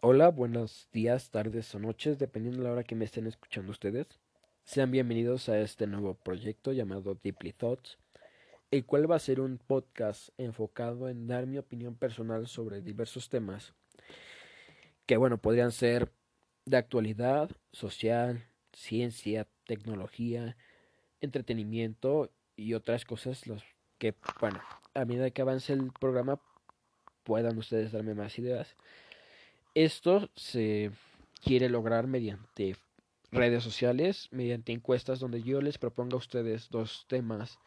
Hola, buenos días, tardes o noches, dependiendo de la hora que me estén escuchando ustedes. Sean bienvenidos a este nuevo proyecto llamado Deeply Thoughts, el cual va a ser un podcast enfocado en dar mi opinión personal sobre diversos temas que, bueno, podrían ser de actualidad, social, ciencia, tecnología, entretenimiento y otras cosas, que, bueno, a medida que avance el programa puedan ustedes darme más ideas. Esto se quiere lograr mediante redes sociales, mediante encuestas donde yo les proponga a ustedes dos temas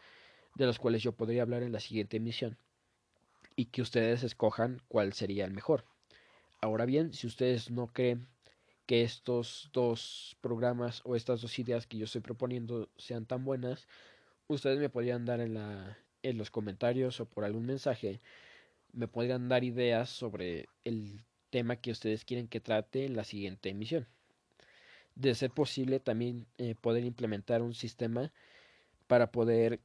de los cuales yo podría hablar en la siguiente emisión y que ustedes escojan cuál sería el mejor. Ahora bien, si ustedes no creen que estos dos programas o estas dos ideas que yo estoy proponiendo sean tan buenas, ustedes me podrían dar en la en los comentarios o por algún mensaje me podrían dar ideas sobre el tema que ustedes quieren que trate en la siguiente emisión. De ser posible, también eh, poder implementar un sistema para poder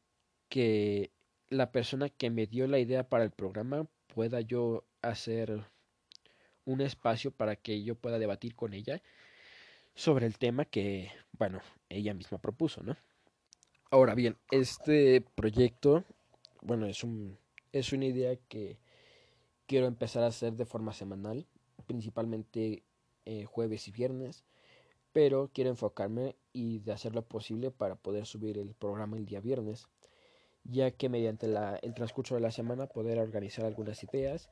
que la persona que me dio la idea para el programa pueda yo hacer un espacio para que yo pueda debatir con ella sobre el tema que, bueno, ella misma propuso, ¿no? Ahora bien, este proyecto, bueno, es un es una idea que quiero empezar a hacer de forma semanal principalmente eh, jueves y viernes, pero quiero enfocarme y de hacer lo posible para poder subir el programa el día viernes, ya que mediante la, el transcurso de la semana poder organizar algunas ideas,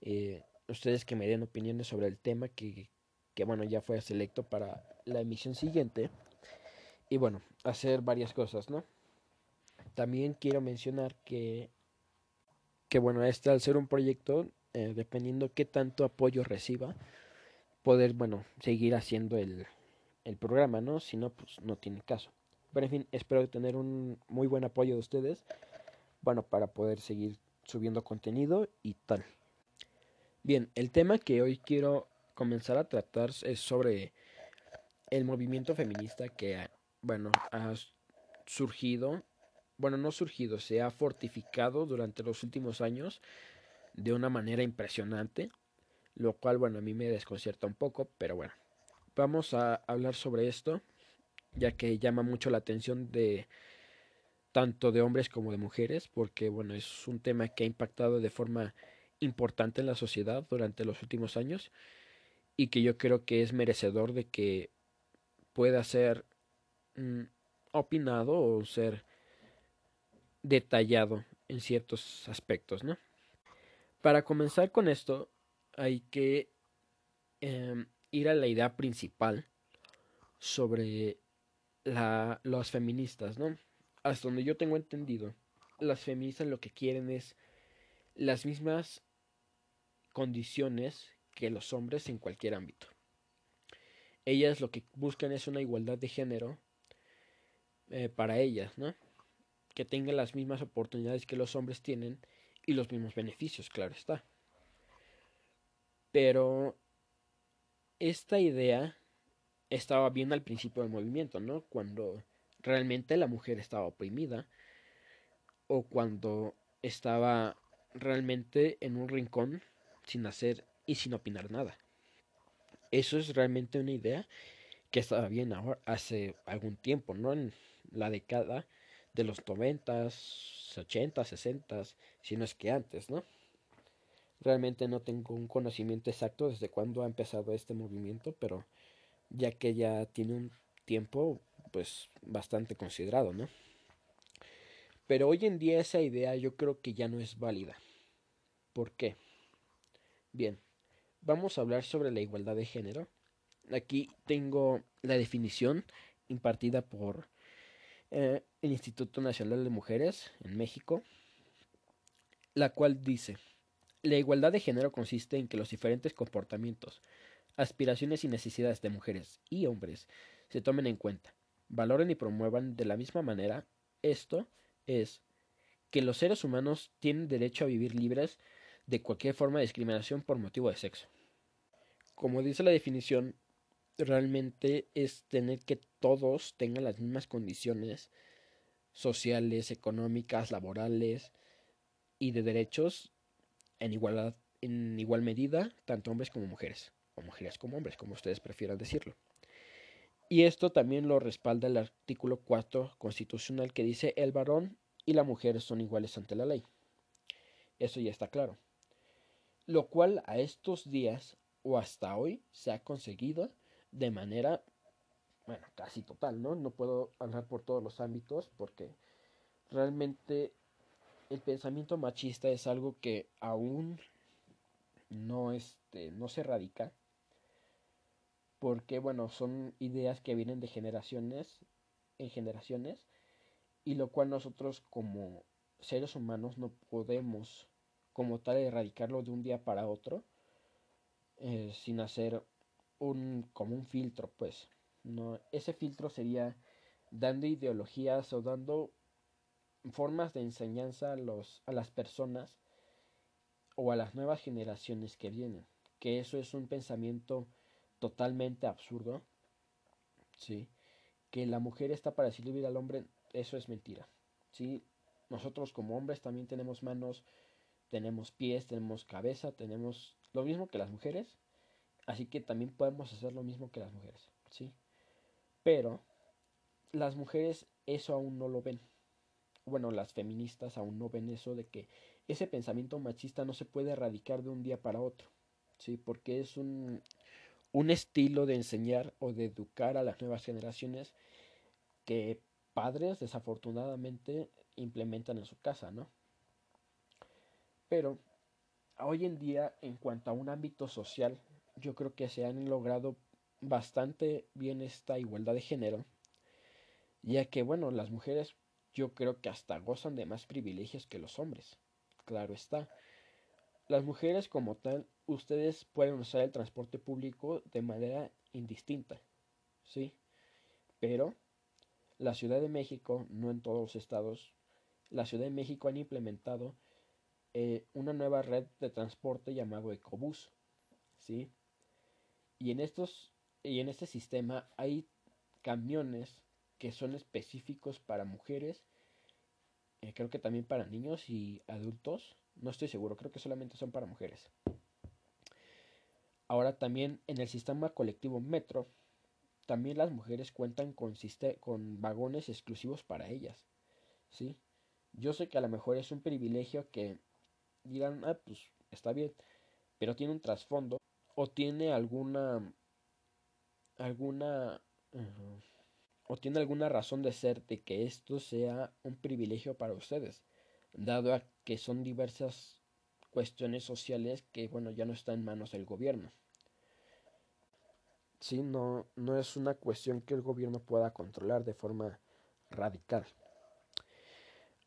eh, ustedes que me den opiniones sobre el tema que, que bueno ya fue selecto para la emisión siguiente y bueno hacer varias cosas no también quiero mencionar que que bueno este al ser un proyecto eh, dependiendo qué tanto apoyo reciba, poder, bueno, seguir haciendo el, el programa, ¿no? Si no, pues no tiene caso. Pero en fin, espero tener un muy buen apoyo de ustedes, bueno, para poder seguir subiendo contenido y tal. Bien, el tema que hoy quiero comenzar a tratar es sobre el movimiento feminista que, bueno, ha surgido, bueno, no surgido, se ha fortificado durante los últimos años de una manera impresionante, lo cual, bueno, a mí me desconcierta un poco, pero bueno, vamos a hablar sobre esto, ya que llama mucho la atención de tanto de hombres como de mujeres, porque, bueno, es un tema que ha impactado de forma importante en la sociedad durante los últimos años y que yo creo que es merecedor de que pueda ser mm, opinado o ser detallado en ciertos aspectos, ¿no? Para comenzar con esto, hay que eh, ir a la idea principal sobre la, las feministas, ¿no? Hasta donde yo tengo entendido, las feministas lo que quieren es las mismas condiciones que los hombres en cualquier ámbito. Ellas lo que buscan es una igualdad de género eh, para ellas, ¿no? Que tengan las mismas oportunidades que los hombres tienen y los mismos beneficios, claro está. Pero esta idea estaba bien al principio del movimiento, ¿no? Cuando realmente la mujer estaba oprimida o cuando estaba realmente en un rincón sin hacer y sin opinar nada. Eso es realmente una idea que estaba bien ahora hace algún tiempo, ¿no? En la década de los noventas, 80, 60, si no es que antes, ¿no? Realmente no tengo un conocimiento exacto desde cuándo ha empezado este movimiento, pero ya que ya tiene un tiempo, pues bastante considerado, ¿no? Pero hoy en día esa idea yo creo que ya no es válida. ¿Por qué? Bien, vamos a hablar sobre la igualdad de género. Aquí tengo la definición impartida por eh, el Instituto Nacional de Mujeres en México, la cual dice, la igualdad de género consiste en que los diferentes comportamientos, aspiraciones y necesidades de mujeres y hombres se tomen en cuenta, valoren y promuevan de la misma manera. Esto es que los seres humanos tienen derecho a vivir libres de cualquier forma de discriminación por motivo de sexo. Como dice la definición, realmente es tener que todos tengan las mismas condiciones sociales, económicas, laborales y de derechos en igualdad en igual medida tanto hombres como mujeres. o mujeres como hombres, como ustedes prefieran decirlo. Y esto también lo respalda el artículo 4 constitucional que dice el varón y la mujer son iguales ante la ley. Eso ya está claro. Lo cual a estos días o hasta hoy se ha conseguido de manera, bueno, casi total, ¿no? No puedo hablar por todos los ámbitos porque realmente el pensamiento machista es algo que aún no, este, no se radica porque bueno, son ideas que vienen de generaciones en generaciones y lo cual nosotros como seres humanos no podemos como tal erradicarlo de un día para otro eh, sin hacer un como un filtro pues no ese filtro sería dando ideologías o dando formas de enseñanza a los a las personas o a las nuevas generaciones que vienen que eso es un pensamiento totalmente absurdo, ¿sí? Que la mujer está para servir al hombre, eso es mentira, ¿sí? Nosotros como hombres también tenemos manos, tenemos pies, tenemos cabeza, tenemos lo mismo que las mujeres, así que también podemos hacer lo mismo que las mujeres, ¿sí? Pero las mujeres eso aún no lo ven. Bueno, las feministas aún no ven eso de que ese pensamiento machista no se puede erradicar de un día para otro, ¿sí? Porque es un un estilo de enseñar o de educar a las nuevas generaciones que padres desafortunadamente implementan en su casa, ¿no? Pero hoy en día, en cuanto a un ámbito social, yo creo que se han logrado bastante bien esta igualdad de género, ya que, bueno, las mujeres yo creo que hasta gozan de más privilegios que los hombres. Claro está. Las mujeres como tal ustedes pueden usar el transporte público de manera indistinta, ¿sí? Pero la Ciudad de México, no en todos los estados, la Ciudad de México han implementado eh, una nueva red de transporte llamado Ecobús, ¿sí? Y en estos y en este sistema hay camiones que son específicos para mujeres, eh, creo que también para niños y adultos, no estoy seguro, creo que solamente son para mujeres. Ahora también en el sistema colectivo Metro, también las mujeres cuentan con, con vagones exclusivos para ellas. ¿sí? Yo sé que a lo mejor es un privilegio que dirán, ah, pues está bien, pero tiene un trasfondo o tiene alguna alguna o tiene alguna razón de ser de que esto sea un privilegio para ustedes, dado a que son diversas cuestiones sociales que, bueno, ya no están en manos del gobierno. Sí, no, no es una cuestión que el gobierno pueda controlar de forma radical.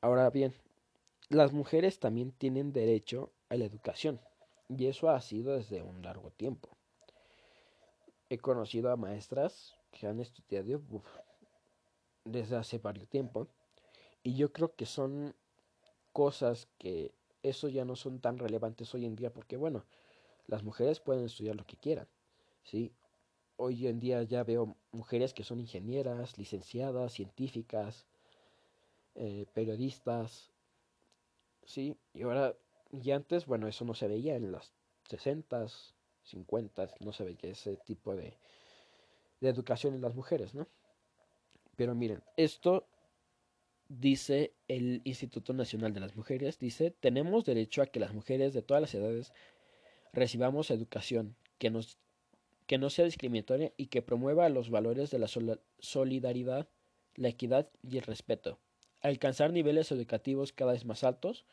Ahora bien, las mujeres también tienen derecho a la educación, y eso ha sido desde un largo tiempo. He conocido a maestras que han estudiado desde hace varios tiempo, y yo creo que son cosas que eso ya no son tan relevantes hoy en día porque bueno, las mujeres pueden estudiar lo que quieran, ¿sí? Hoy en día ya veo mujeres que son ingenieras, licenciadas, científicas, eh, periodistas, ¿sí? Y ahora, y antes, bueno, eso no se veía en las 60, 50, no se veía ese tipo de, de educación en las mujeres, ¿no? Pero miren, esto dice el Instituto Nacional de las Mujeres, dice, tenemos derecho a que las mujeres de todas las edades recibamos educación que, nos, que no sea discriminatoria y que promueva los valores de la solidaridad, la equidad y el respeto, alcanzar niveles educativos cada vez más altos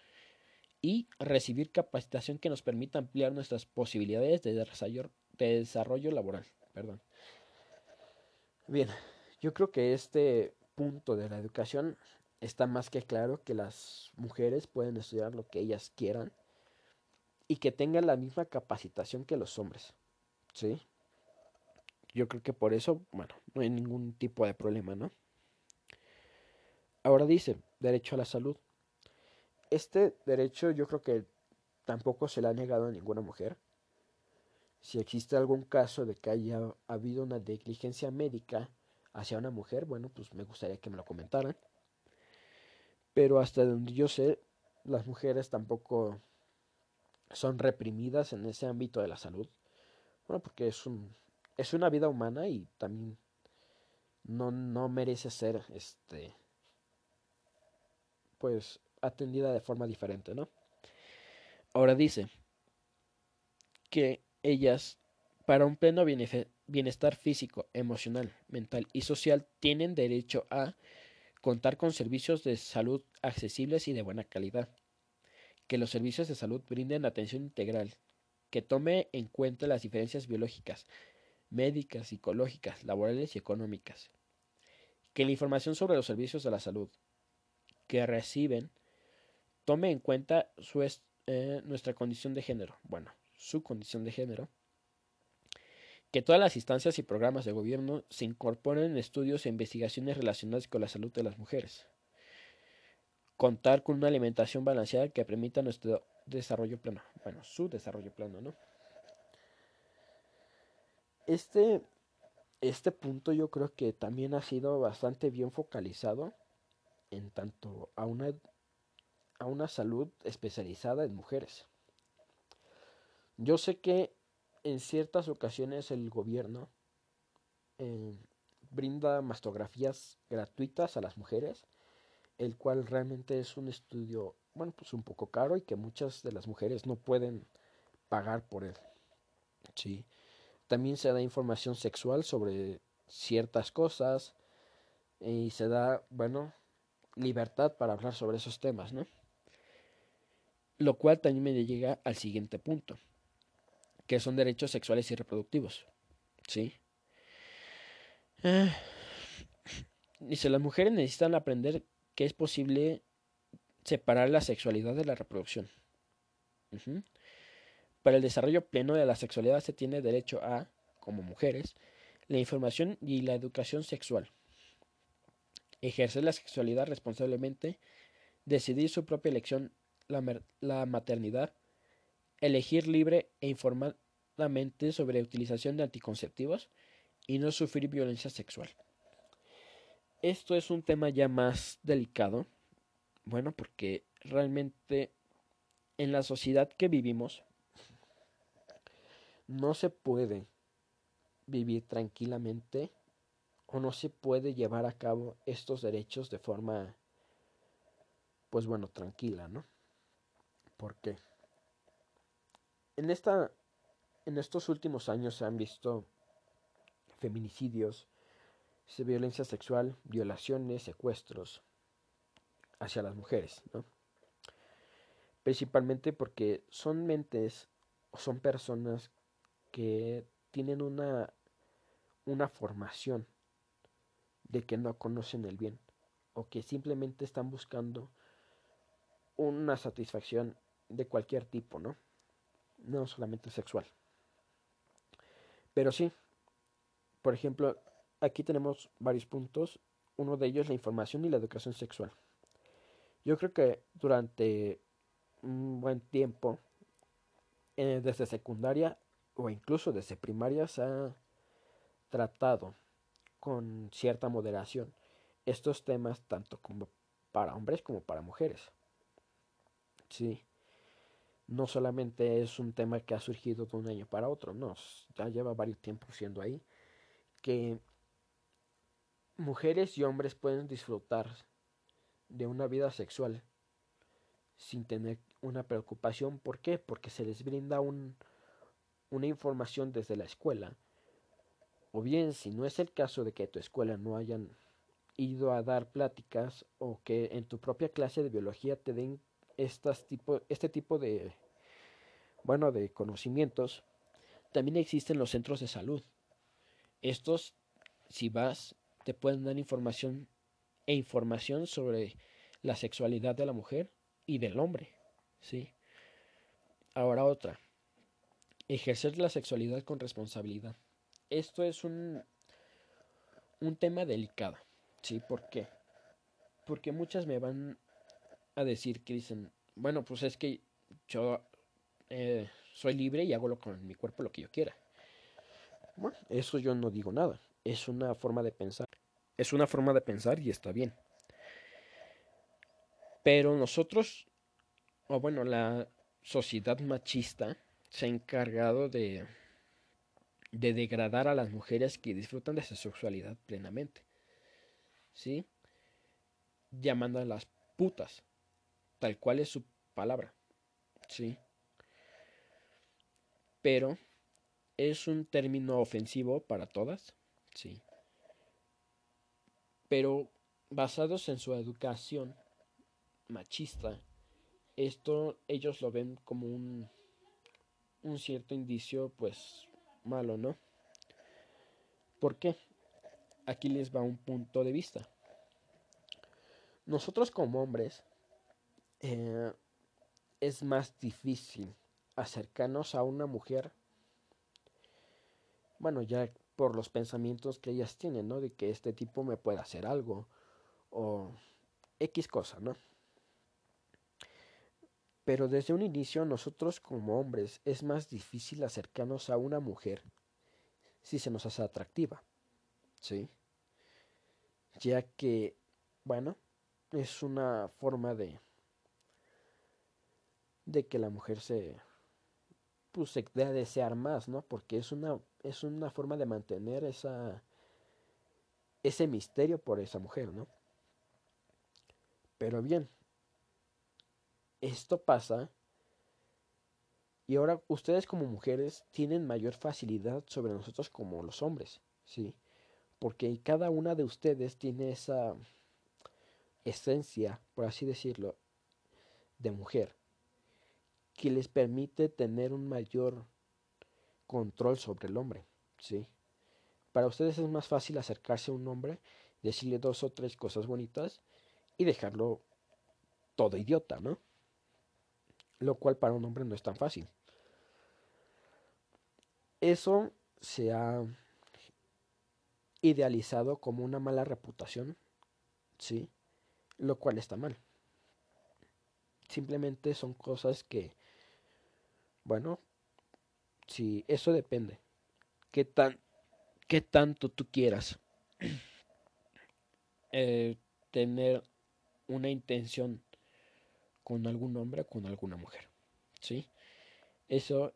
y recibir capacitación que nos permita ampliar nuestras posibilidades de desarrollo, de desarrollo laboral. Perdón. Bien, yo creo que este punto de la educación está más que claro que las mujeres pueden estudiar lo que ellas quieran y que tengan la misma capacitación que los hombres. ¿Sí? Yo creo que por eso, bueno, no hay ningún tipo de problema, ¿no? Ahora dice, derecho a la salud. Este derecho yo creo que tampoco se le ha negado a ninguna mujer. Si existe algún caso de que haya habido una negligencia médica hacia una mujer, bueno, pues me gustaría que me lo comentaran pero hasta donde yo sé, las mujeres tampoco son reprimidas en ese ámbito de la salud, Bueno, porque es un es una vida humana y también no, no merece ser este pues atendida de forma diferente, ¿no? Ahora dice que ellas para un pleno bienestar físico, emocional, mental y social tienen derecho a contar con servicios de salud accesibles y de buena calidad, que los servicios de salud brinden atención integral, que tome en cuenta las diferencias biológicas, médicas, psicológicas, laborales y económicas, que la información sobre los servicios de la salud que reciben tome en cuenta eh, nuestra condición de género, bueno, su condición de género, que todas las instancias y programas de gobierno se incorporen en estudios e investigaciones relacionadas con la salud de las mujeres, contar con una alimentación balanceada que permita nuestro desarrollo pleno, bueno, su desarrollo pleno, ¿no? Este, este punto yo creo que también ha sido bastante bien focalizado en tanto a una, a una salud especializada en mujeres. Yo sé que en ciertas ocasiones el gobierno eh, brinda mastografías gratuitas a las mujeres, el cual realmente es un estudio, bueno, pues un poco caro y que muchas de las mujeres no pueden pagar por él. Sí. También se da información sexual sobre ciertas cosas y se da, bueno, libertad para hablar sobre esos temas, ¿no? Lo cual también me llega al siguiente punto, que son derechos sexuales y reproductivos, ¿sí? Ah, dice, las mujeres necesitan aprender que es posible separar la sexualidad de la reproducción. Para el desarrollo pleno de la sexualidad se tiene derecho a, como mujeres, la información y la educación sexual. Ejercer la sexualidad responsablemente, decidir su propia elección, la, maternidad, elegir libre e informadamente sobre utilización de anticonceptivos y no sufrir violencia sexual. Esto es un tema ya más delicado, bueno, porque realmente en la sociedad que vivimos, no se puede vivir tranquilamente o no se puede llevar a cabo estos derechos de forma, pues bueno, tranquila, ¿no? ¿Por qué? En, esta, en estos últimos años se han visto feminicidios, violencia sexual, violaciones, secuestros hacia las mujeres, ¿no? Principalmente porque son mentes o son personas que tienen una, una formación de que no conocen el bien o que simplemente están buscando una satisfacción de cualquier tipo, ¿no? No solamente sexual. Pero sí, por ejemplo, aquí tenemos varios puntos. Uno de ellos la información y la educación sexual. Yo creo que durante un buen tiempo, eh, desde secundaria o incluso desde primaria se ha tratado con cierta moderación estos temas tanto como para hombres como para mujeres. Sí, no solamente es un tema que ha surgido de un año para otro, no, ya lleva varios tiempos siendo ahí, que mujeres y hombres pueden disfrutar de una vida sexual sin tener una preocupación. ¿Por qué? Porque se les brinda un, una información desde la escuela, o bien si no es el caso de que tu escuela no hayan ido a dar pláticas o que en tu propia clase de biología te den este tipo de bueno de conocimientos, también existen los centros de salud. Estos, si vas, te pueden dar información e información sobre la sexualidad de la mujer y del hombre, ¿sí? Ahora otra. Ejercer la sexualidad con responsabilidad. Esto es un, un tema delicado. ¿Sí? ¿Por qué? Porque muchas me van a decir que dicen, bueno, pues es que yo eh, soy libre y hago con mi cuerpo lo que yo quiera. Bueno, eso yo no digo nada. Es una forma de pensar. Es una forma de pensar y está bien. Pero nosotros, o bueno, la sociedad machista se ha encargado de, de degradar a las mujeres que disfrutan de su sexualidad plenamente. ¿Sí? Llamando a las putas, tal cual es su palabra. ¿Sí? Pero es un término ofensivo para todas. Sí. Pero basados en su educación machista, esto ellos lo ven como un, un cierto indicio pues malo, ¿no? ¿Por qué? Aquí les va un punto de vista. Nosotros como hombres eh, es más difícil acercarnos a una mujer, bueno, ya por los pensamientos que ellas tienen, ¿no? De que este tipo me puede hacer algo o X cosa, ¿no? Pero desde un inicio nosotros como hombres es más difícil acercarnos a una mujer si se nos hace atractiva. ¿Sí? Ya que, bueno, es una forma de de que la mujer se pues se a desear más, ¿no? Porque es una es una forma de mantener esa ese misterio por esa mujer, ¿no? Pero bien, esto pasa y ahora ustedes como mujeres tienen mayor facilidad sobre nosotros como los hombres, ¿sí? Porque cada una de ustedes tiene esa esencia, por así decirlo, de mujer, que les permite tener un mayor control sobre el hombre, ¿sí? Para ustedes es más fácil acercarse a un hombre, decirle dos o tres cosas bonitas y dejarlo todo idiota, ¿no? lo cual para un hombre no es tan fácil. Eso se ha idealizado como una mala reputación, ¿sí? Lo cual está mal. Simplemente son cosas que, bueno, si eso depende. ¿Qué, tan, qué tanto tú quieras eh, tener una intención con algún hombre o con alguna mujer. ¿Sí? Eso,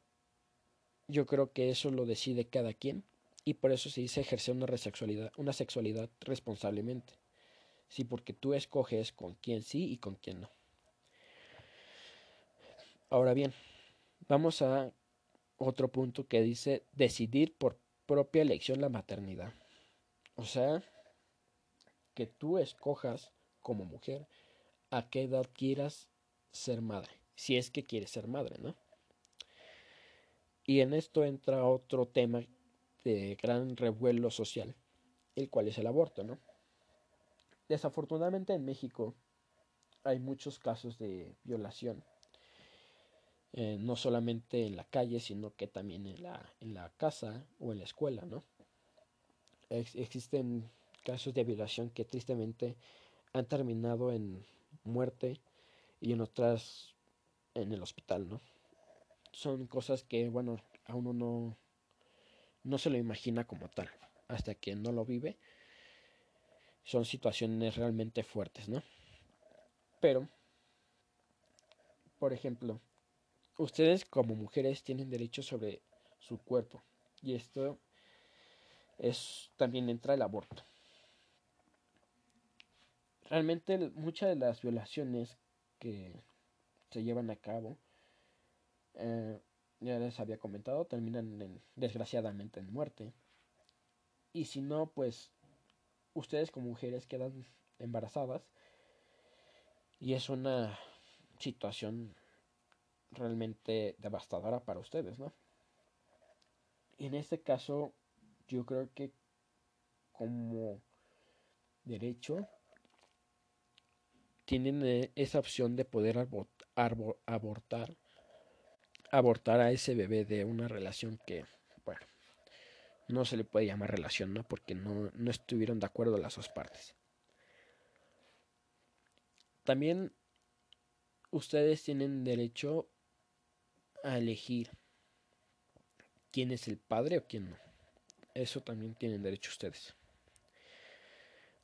yo creo que eso lo decide cada quien y por eso se dice ejercer una sexualidad, una sexualidad responsablemente. Sí, porque tú escoges con quién sí y con quién no. Ahora bien, vamos a otro punto que dice decidir por propia elección la maternidad. O sea, que tú escojas como mujer a qué edad quieras ser madre, si es que quiere ser madre, ¿no? Y en esto entra otro tema de gran revuelo social, el cual es el aborto, ¿no? Desafortunadamente en México hay muchos casos de violación, eh, no solamente en la calle, sino que también en la, en la casa o en la escuela, ¿no? existen casos de violación que tristemente han terminado en muerte y en otras en el hospital, ¿no? Son cosas que, bueno, a uno no, no se lo imagina como tal, hasta que no lo vive. Son situaciones realmente fuertes, ¿no? Pero, por ejemplo, ustedes como mujeres tienen derecho sobre su cuerpo y esto es también entra el aborto. Realmente muchas de las violaciones que se llevan a cabo, eh, ya les había comentado, terminan desgraciadamente en muerte. Y si no, pues ustedes como mujeres quedan embarazadas y es una situación realmente devastadora para ustedes, ¿no? En este caso, yo creo que como derecho tienen eh, esa opción de poder abortar abortar a ese bebé de una relación que, bueno, no se le puede llamar relación, ¿no? Porque no, no estuvieron de acuerdo las dos partes. También ustedes tienen derecho a elegir quién es el padre o quién no. Eso también tienen derecho ustedes.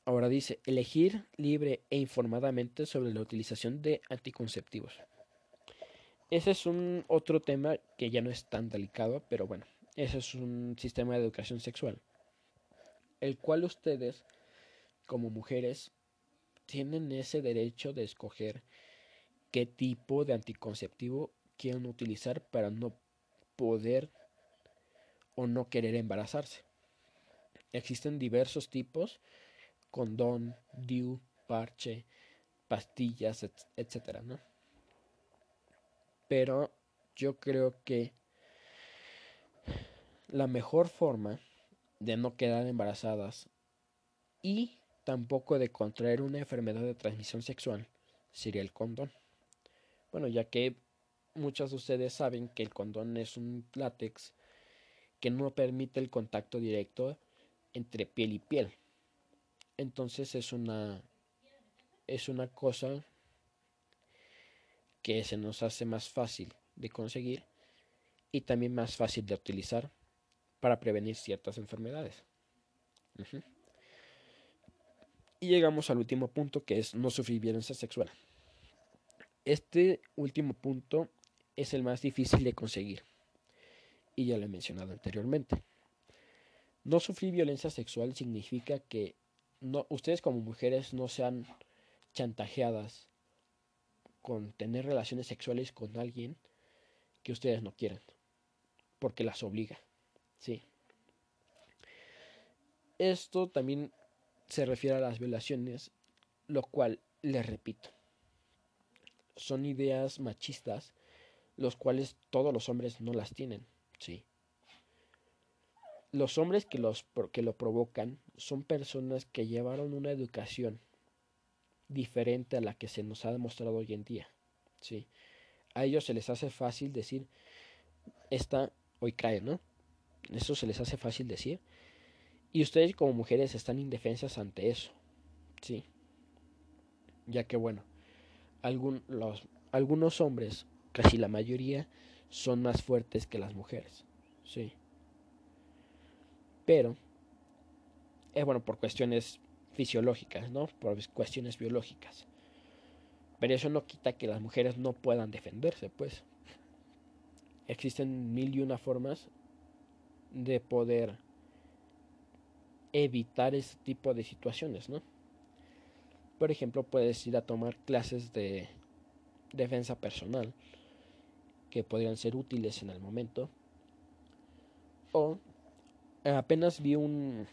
Ahora dice, elegir libre e informadamente sobre la utilización de anticonceptivos. Ese es un otro tema que ya no es tan delicado, pero bueno, Ese es un sistema de educación sexual, el cual ustedes, como mujeres, tienen ese derecho de escoger qué tipo de anticonceptivo quieren utilizar para no poder o no querer embarazarse. Existen diversos tipos, condón, DIU, parche, pastillas, etcétera, ¿no? Pero yo creo que la mejor forma de no quedar embarazadas y tampoco de contraer una enfermedad de transmisión sexual sería el condón. Bueno, ya que muchos de ustedes saben que el condón es un látex que no permite el contacto directo entre piel y piel. Entonces es una es una cosa que se nos hace más fácil de conseguir y también más fácil de utilizar para prevenir ciertas enfermedades. Y llegamos al último punto que es no sufrir violencia sexual. Este último punto es el más difícil de conseguir y ya lo he mencionado anteriormente. No sufrir violencia sexual significa que no, ustedes como mujeres no sean chantajeadas con tener relaciones sexuales con alguien que ustedes no quieren, porque las obliga, ¿sí? Esto también se refiere a las violaciones, lo cual, les repito, son ideas machistas, los cuales todos los hombres no las tienen, ¿sí? Los hombres que, los, que lo provocan son personas que llevaron una educación diferente a la que se nos ha demostrado hoy en día. ¿sí? A ellos se les hace fácil decir, esta hoy cae, ¿no? Eso se les hace fácil decir. Y ustedes como mujeres están indefensas ante eso, ¿sí? Ya que bueno, los, algunos hombres, casi la mayoría, son más fuertes que las mujeres, ¿sí? Pero, es bueno, por cuestiones fisiológicas, ¿no? Por cuestiones biológicas. Pero eso no quita que las mujeres no puedan defenderse, pues. Existen mil y una formas de poder evitar ese tipo de situaciones, ¿no? Por ejemplo, puedes ir a tomar clases de defensa personal que podrían ser útiles en el momento. O apenas vi un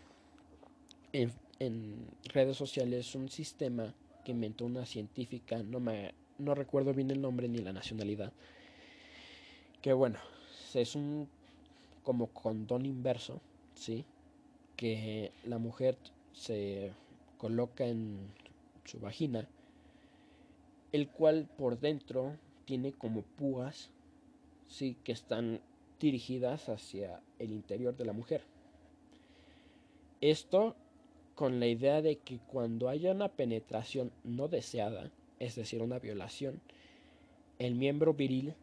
en redes sociales un sistema que inventó una científica, no me no recuerdo bien el nombre ni la nacionalidad. Que bueno, es un como condón inverso, ¿sí? Que la mujer se coloca en su vagina, el cual por dentro tiene como púas, sí, que están dirigidas hacia el interior de la mujer. Esto con la idea de que cuando haya una penetración no deseada, es decir, una violación, el miembro viril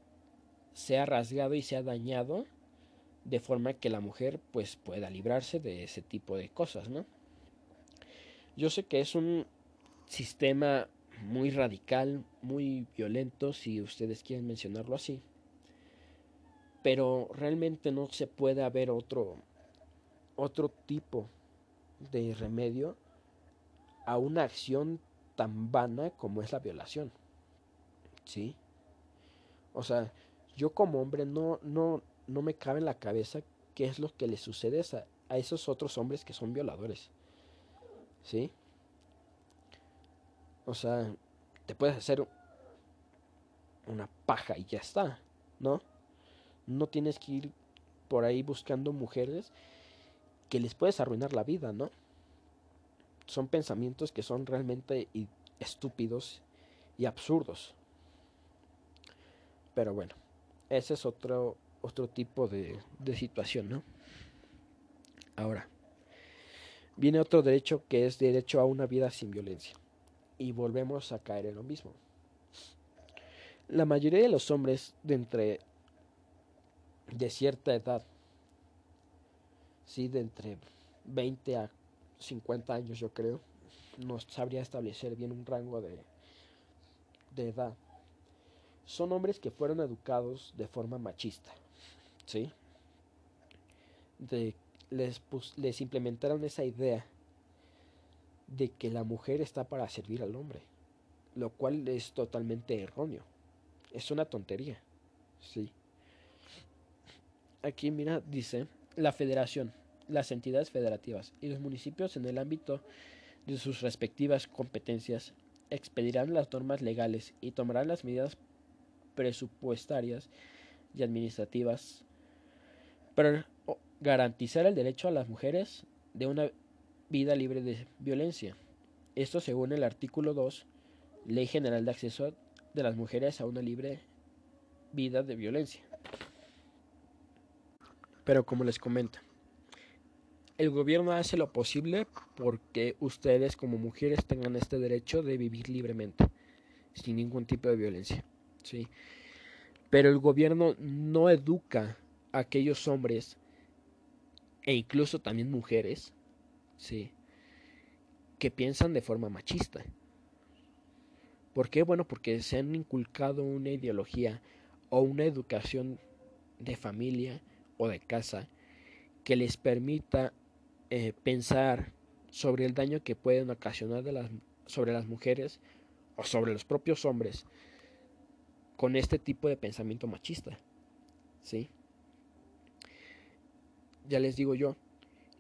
sea rasgado y sea dañado de forma que la mujer pues pueda librarse de ese tipo de cosas, ¿no? Yo sé que es un sistema muy radical, muy violento, si ustedes quieren mencionarlo así, pero realmente no se puede haber otro otro tipo de remedio a una acción tan vana como es la violación. ¿Sí? O sea, yo como hombre no, no, no me cabe en la cabeza qué es lo que le sucede a, a esos otros hombres que son violadores. ¿Sí? O sea, te puedes hacer una paja y ya está, ¿no? No tienes que ir por ahí buscando mujeres que les puedes arruinar la vida, ¿no? Son pensamientos que son realmente estúpidos y absurdos. Pero bueno, ese es otro, otro tipo de, de situación, ¿no? Ahora, viene otro derecho que es derecho a una vida sin violencia. Y volvemos a caer en lo mismo. La mayoría de los hombres de entre de cierta edad sí, de entre 20 a 50 años yo creo. No sabría establecer bien un rango de, de edad. Son hombres que fueron educados de forma machista, ¿sí? de les, les implementaron esa idea de que la mujer está para servir al hombre, lo cual es totalmente erróneo. Es una tontería. Sí. Aquí mira, dice, la federación, las entidades federativas y los municipios en el ámbito de sus respectivas competencias expedirán las normas legales y tomarán las medidas presupuestarias y administrativas para garantizar el derecho a las mujeres de una vida libre de violencia. Esto según el artículo 2, Ley General de Acceso de las Mujeres a una libre vida de violencia. Pero como les comento, el gobierno hace lo posible porque ustedes como mujeres tengan este derecho de vivir libremente, sin ningún tipo de violencia. ¿sí? Pero el gobierno no educa a aquellos hombres e incluso también mujeres, ¿sí? que piensan de forma machista. ¿Por qué? Bueno, porque se han inculcado una ideología o una educación de familia de casa que les permita eh, pensar sobre el daño que pueden ocasionar sobre las mujeres o sobre los propios hombres con este tipo de pensamiento machista. ¿Sí? Ya les digo yo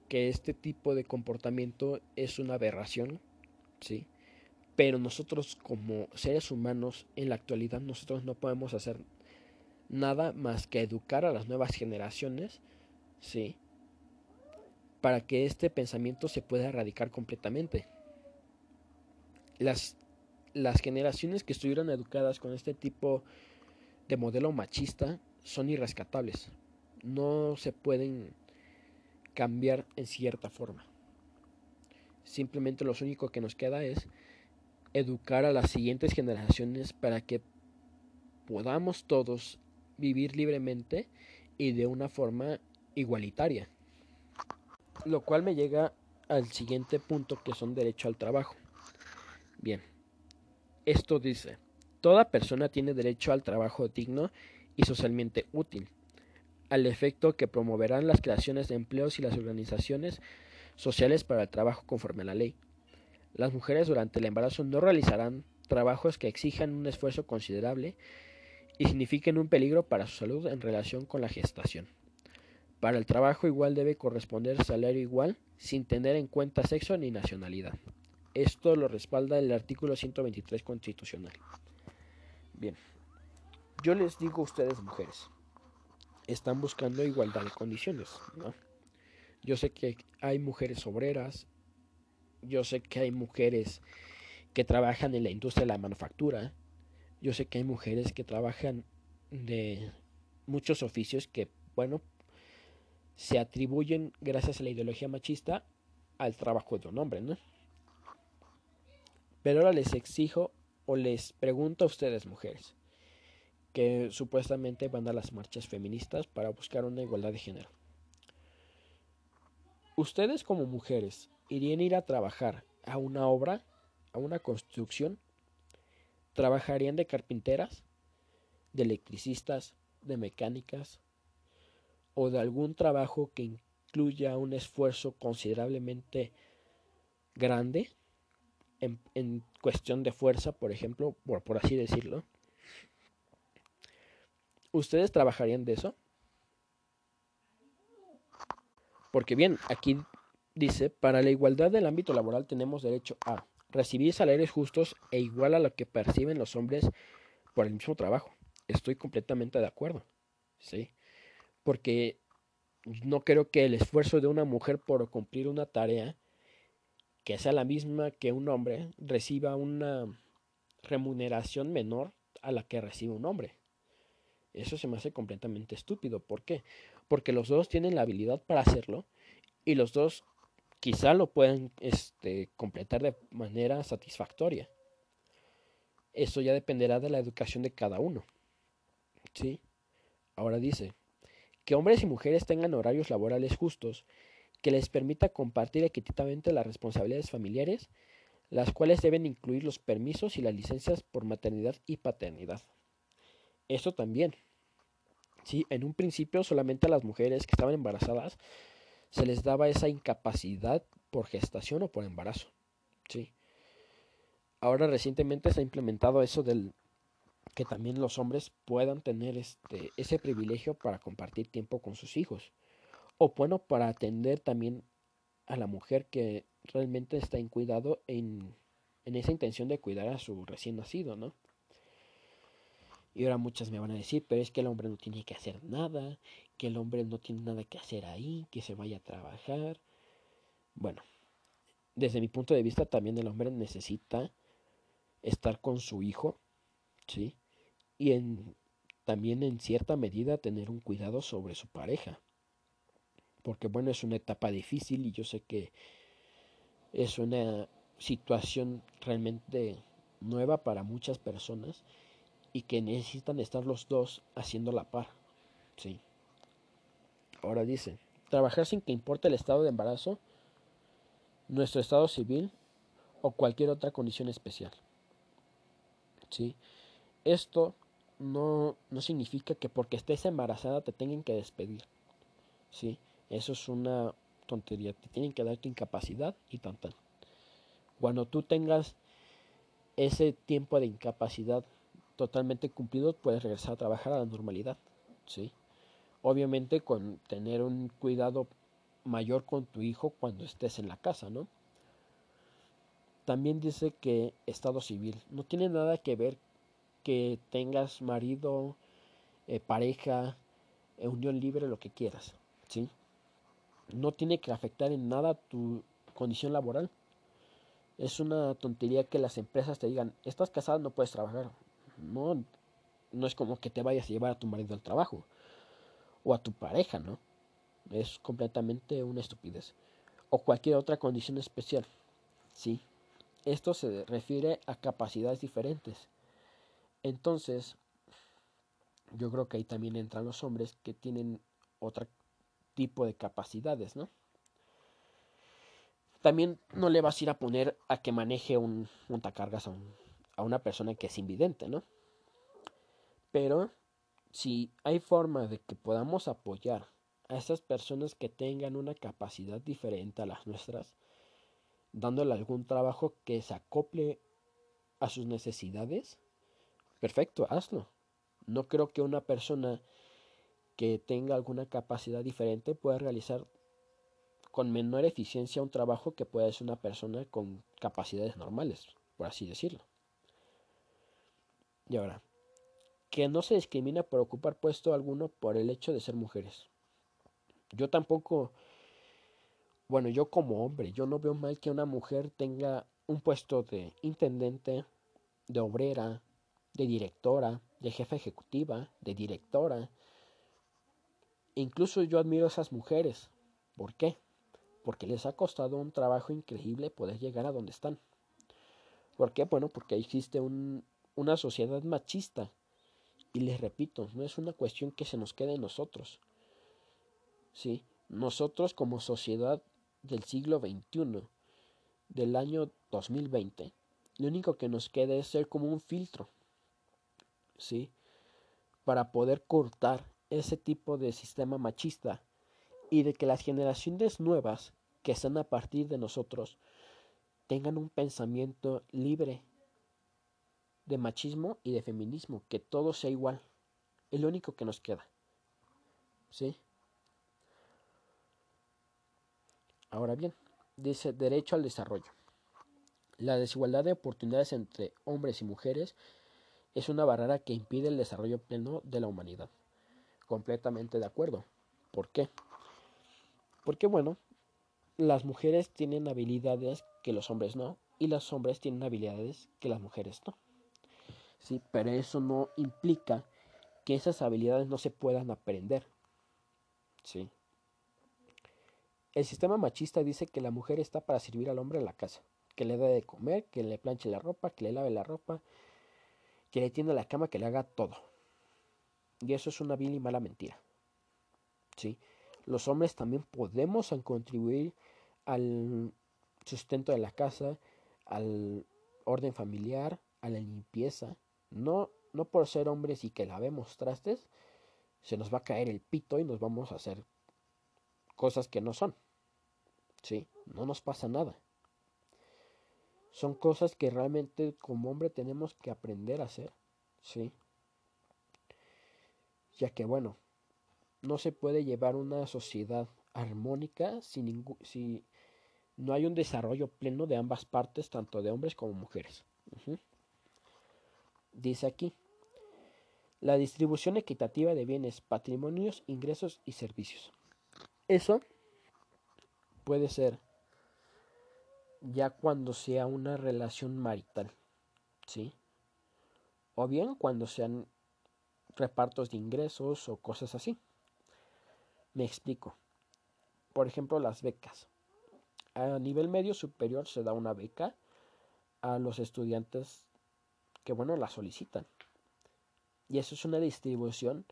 que este tipo de comportamiento es una aberración, ¿sí? Pero nosotros como seres humanos en la actualidad nosotros no podemos hacer nada más que educar a las nuevas generaciones, ¿sí? Para que este pensamiento se pueda erradicar completamente. Las, las generaciones que estuvieron educadas con este tipo de modelo machista son irrescatables. No se pueden cambiar en cierta forma. Simplemente lo único que nos queda es educar a las siguientes generaciones para que podamos todos vivir libremente y de una forma igualitaria. Lo cual me llega al siguiente punto que son derecho al trabajo. Bien, esto dice, toda persona tiene derecho al trabajo digno y socialmente útil, al efecto que promoverán las creaciones de empleos y las organizaciones sociales para el trabajo conforme a la ley. Las mujeres durante el embarazo no realizarán trabajos que exijan un esfuerzo considerable y signifiquen un peligro para su salud en relación con la gestación. Para el trabajo igual debe corresponder salario igual sin tener en cuenta sexo ni nacionalidad. Esto lo respalda el artículo 123 constitucional. Bien, yo les digo a ustedes mujeres, están buscando igualdad de condiciones, ¿no? Yo sé que hay mujeres obreras, yo sé que hay mujeres que trabajan en la industria de la manufactura, yo sé que hay mujeres que trabajan de muchos oficios que, bueno, se atribuyen gracias a la ideología machista al trabajo de un hombre, ¿no? Pero ahora les exijo o les pregunto a ustedes, mujeres, que supuestamente van a las marchas feministas para buscar una igualdad de género. ¿Ustedes como mujeres irían a ir a trabajar a una obra, a una construcción, trabajarían de carpinteras, de electricistas, de mecánicas o de algún trabajo que incluya un esfuerzo considerablemente grande en, cuestión de fuerza, por ejemplo, por, por así decirlo. ¿Ustedes trabajarían de eso? Porque bien, aquí dice, para la igualdad del ámbito laboral tenemos derecho a recibir salarios justos e igual a lo que perciben los hombres por el mismo trabajo. Estoy completamente de acuerdo. ¿sí? Porque no creo que el esfuerzo de una mujer por cumplir una tarea que sea la misma que un hombre reciba una remuneración menor a la que recibe un hombre. Eso se me hace completamente estúpido. ¿Por qué? Porque los dos tienen la habilidad para hacerlo y los dos quizá lo puedan este, completar de manera satisfactoria. Eso ya dependerá de la educación de cada uno. ¿Sí? Ahora dice, que hombres y mujeres tengan horarios laborales justos, que les permita compartir equitativamente las responsabilidades familiares, las cuales deben incluir los permisos y las licencias por maternidad y paternidad. Esto también. Sí, en un principio solamente las mujeres que estaban embarazadas se les daba esa incapacidad por gestación o por embarazo. ¿sí? Ahora recientemente se ha implementado eso del que también los hombres puedan tener este, ese privilegio para compartir tiempo con sus hijos. O bueno, para atender también a la mujer que realmente está en cuidado en, en esa intención de cuidar a su recién nacido, ¿no? Y ahora muchas me van a decir, pero es que el hombre no tiene que hacer nada, que el hombre no tiene nada que hacer ahí, que se vaya a trabajar. Bueno, desde mi punto de vista también el hombre necesita estar con su hijo, ¿sí? Y en, también en cierta medida tener un cuidado sobre su pareja. Porque bueno, es una etapa difícil y yo sé que es una situación realmente nueva para muchas personas y que necesitan estar los dos haciendo la par. Sí. Ahora dice, trabajar sin que importe el estado de embarazo, nuestro estado civil o cualquier otra condición especial. ¿Sí? Esto no, no significa que porque estés embarazada te tengan que despedir. ¿Sí? Eso es una tontería. Te tienen que dar tu incapacidad y tan Cuando tú tengas ese tiempo de incapacidad totalmente cumplido, puedes regresar a trabajar a la normalidad. ¿sí? Obviamente con tener un cuidado mayor con tu hijo cuando estés en la casa, ¿no? También dice que estado civil no tiene nada que ver que tengas marido, eh, pareja, eh, unión libre, lo que quieras, ¿sí? No tiene que afectar en nada tu condición laboral. Es una tontería que las empresas te digan, estás casado, no puedes trabajar. No, no es como que te vayas a llevar a tu marido al trabajo o a tu pareja, ¿no? Es completamente una estupidez. O cualquier otra condición especial. Sí. Esto se refiere a capacidades diferentes. Entonces, yo creo que ahí también entran los hombres que tienen otro tipo de capacidades, ¿no? También no le vas a ir a poner a que maneje un montacargas a un a una persona que es invidente, ¿no? Pero si hay forma de que podamos apoyar a esas personas que tengan una capacidad diferente a las nuestras, dándole algún trabajo que se acople a sus necesidades, perfecto, hazlo. No creo que una persona que tenga alguna capacidad diferente pueda realizar con menor eficiencia un trabajo que pueda ser una persona con capacidades normales, por así decirlo. Y ahora, que no se discrimina por ocupar puesto alguno por el hecho de ser mujeres. Yo tampoco, bueno, yo como hombre, yo no veo mal que una mujer tenga un puesto de intendente, de obrera, de directora, de jefa ejecutiva, de directora. Incluso yo admiro a esas mujeres. ¿Por qué? Porque les ha costado un trabajo increíble poder llegar a donde están. ¿Por qué? Bueno, porque existe un, una sociedad machista. Y les repito, no es una cuestión que se nos quede en nosotros. ¿Sí? Nosotros como sociedad del siglo XXI, del año 2020, lo único que nos queda es ser como un filtro. ¿Sí? Para poder cortar ese tipo de sistema machista y de que las generaciones nuevas que están a partir de nosotros tengan un pensamiento libre de machismo y de feminismo, que todo sea igual. Es lo único que nos queda. ¿Sí? Ahora bien, dice derecho al desarrollo. La desigualdad de oportunidades entre hombres y mujeres es una barrera que impide el desarrollo pleno de la humanidad. Completamente de acuerdo. ¿Por qué? Porque bueno, las mujeres tienen habilidades que los hombres no y los hombres tienen habilidades que las mujeres no. ¿Sí? Pero eso no implica que esas habilidades no se puedan aprender, ¿sí? El sistema machista dice que la mujer está para servir al hombre en la casa, que le dé de comer, que le planche la ropa, que le lave la ropa, que le tienda la cama, que le haga todo. Y eso es una vil y mala mentira. ¿Sí? Los hombres también podemos contribuir al sustento de la casa, al orden familiar, a la limpieza, no, no por ser hombres y que lavemos trastes, se nos va a caer el pito y nos vamos a hacer cosas que no son. ¿sí? No nos pasa nada. Son cosas que realmente como hombre tenemos que aprender a hacer, ¿sí? Ya que bueno, no se puede llevar una sociedad armónica si, si no hay un desarrollo pleno de ambas partes, tanto de hombres como mujeres. Dice aquí, la distribución equitativa de bienes, patrimonios, ingresos y servicios. Eso puede ser ya cuando sea una relación marital, ¿sí? O bien cuando sean repartos de ingresos o cosas así. Me explico. Por ejemplo, las becas. A nivel medio superior se da una beca a los estudiantes que, bueno, la solicitan. Y eso es una distribución